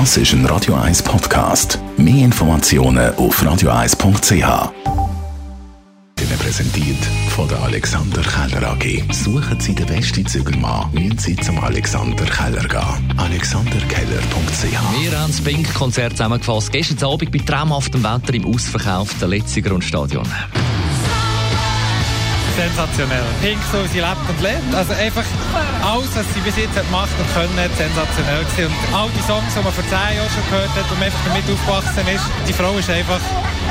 Das ist ein Radio 1 Podcast. Mehr Informationen auf radio1.ch. Ihnen präsentiert von der Alexander Keller AG. Suchen Sie den besten Zügelmann, müssen Sie zum Alexander Keller gehen. AlexanderKeller.ch Wir haben das Pink-Konzert zusammengefasst. Gestern Abend bei traumhaftem Wetter im ausverkauften Letziger Stadion. Sensationell. Pink so, sie lebt und lebt. Also einfach alles, was sie bis jetzt hat gemacht und können, hat sensationell gewesen. Und all die Songs, die man vor zehn Jahren schon gehört hat und man einfach damit aufgewachsen ist, die Frau ist einfach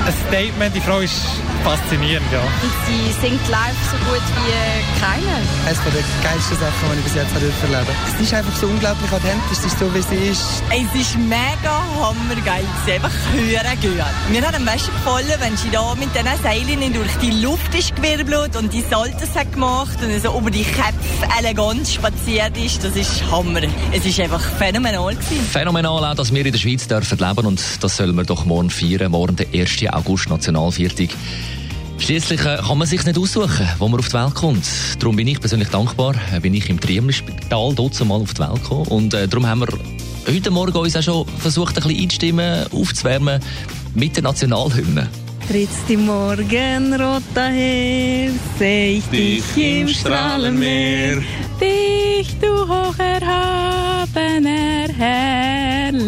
ein Statement, die Frau ist faszinierend, ja. Und sie singt live so gut wie keiner. Eines der geilsten Sachen, die ich bis jetzt erleben durfte. Es ist einfach so unglaublich authentisch, es ist so, wie sie ist. Es ist mega hammergeil, es ist einfach hören gehen. Mir hat am besten gefallen, wenn sie da mit diesen Seilen durch die Luft ist gewirbelt und die Saltos hat gemacht und so über die Köpfe elegant spaziert ist. Das ist Hammer. Es ist einfach phänomenal gewesen. Phänomenal auch, dass wir in der Schweiz dürfen leben und das sollen wir doch morgen feiern. Morgen der 1. August, Nationalviertag. Schließlich äh, kann man sich nicht aussuchen, wo man auf die Welt kommt. Darum bin ich persönlich dankbar, äh, bin ich im Triemli-Spital dort mal auf die Welt gekommen. Und äh, darum haben wir heute Morgen uns auch schon versucht, ein bisschen einzustimmen, aufzuwärmen mit der Nationalhymne. Trittst im Morgenrot daher, seh ich dich im Strahlenmeer. Dich, du hocherhabener, herrlicher,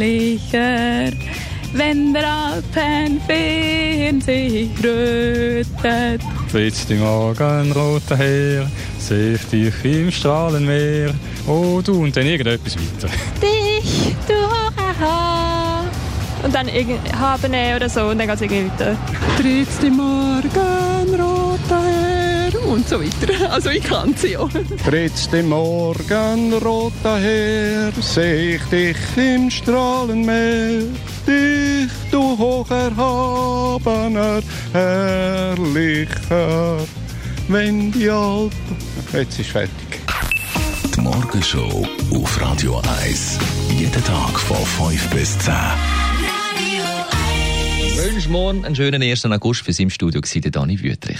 wenn der Alpenfeen sich rötet. Trittst im Morgenrot daher, seh ich dich im Strahlenmeer. Oh du, und dann irgendetwas weiter. Dich, du hocherhabener. Und dann haben oder so und dann geht es irgendwie weiter. Trittst im Morgenrot daher und so weiter. Also ich kann sie ja. Trittst im Morgenrot daher, seh ich dich im Strahlenmeer. Dich, du hocherhabener, herrlicher, wenn die Alpen... Jetzt ist fertig. Die Morgenshow auf Radio 1. Jeden Tag von 5 bis 10. Wünsche morgen einen schönen 1. August. Für Sie im Studio Dani Wüthrich.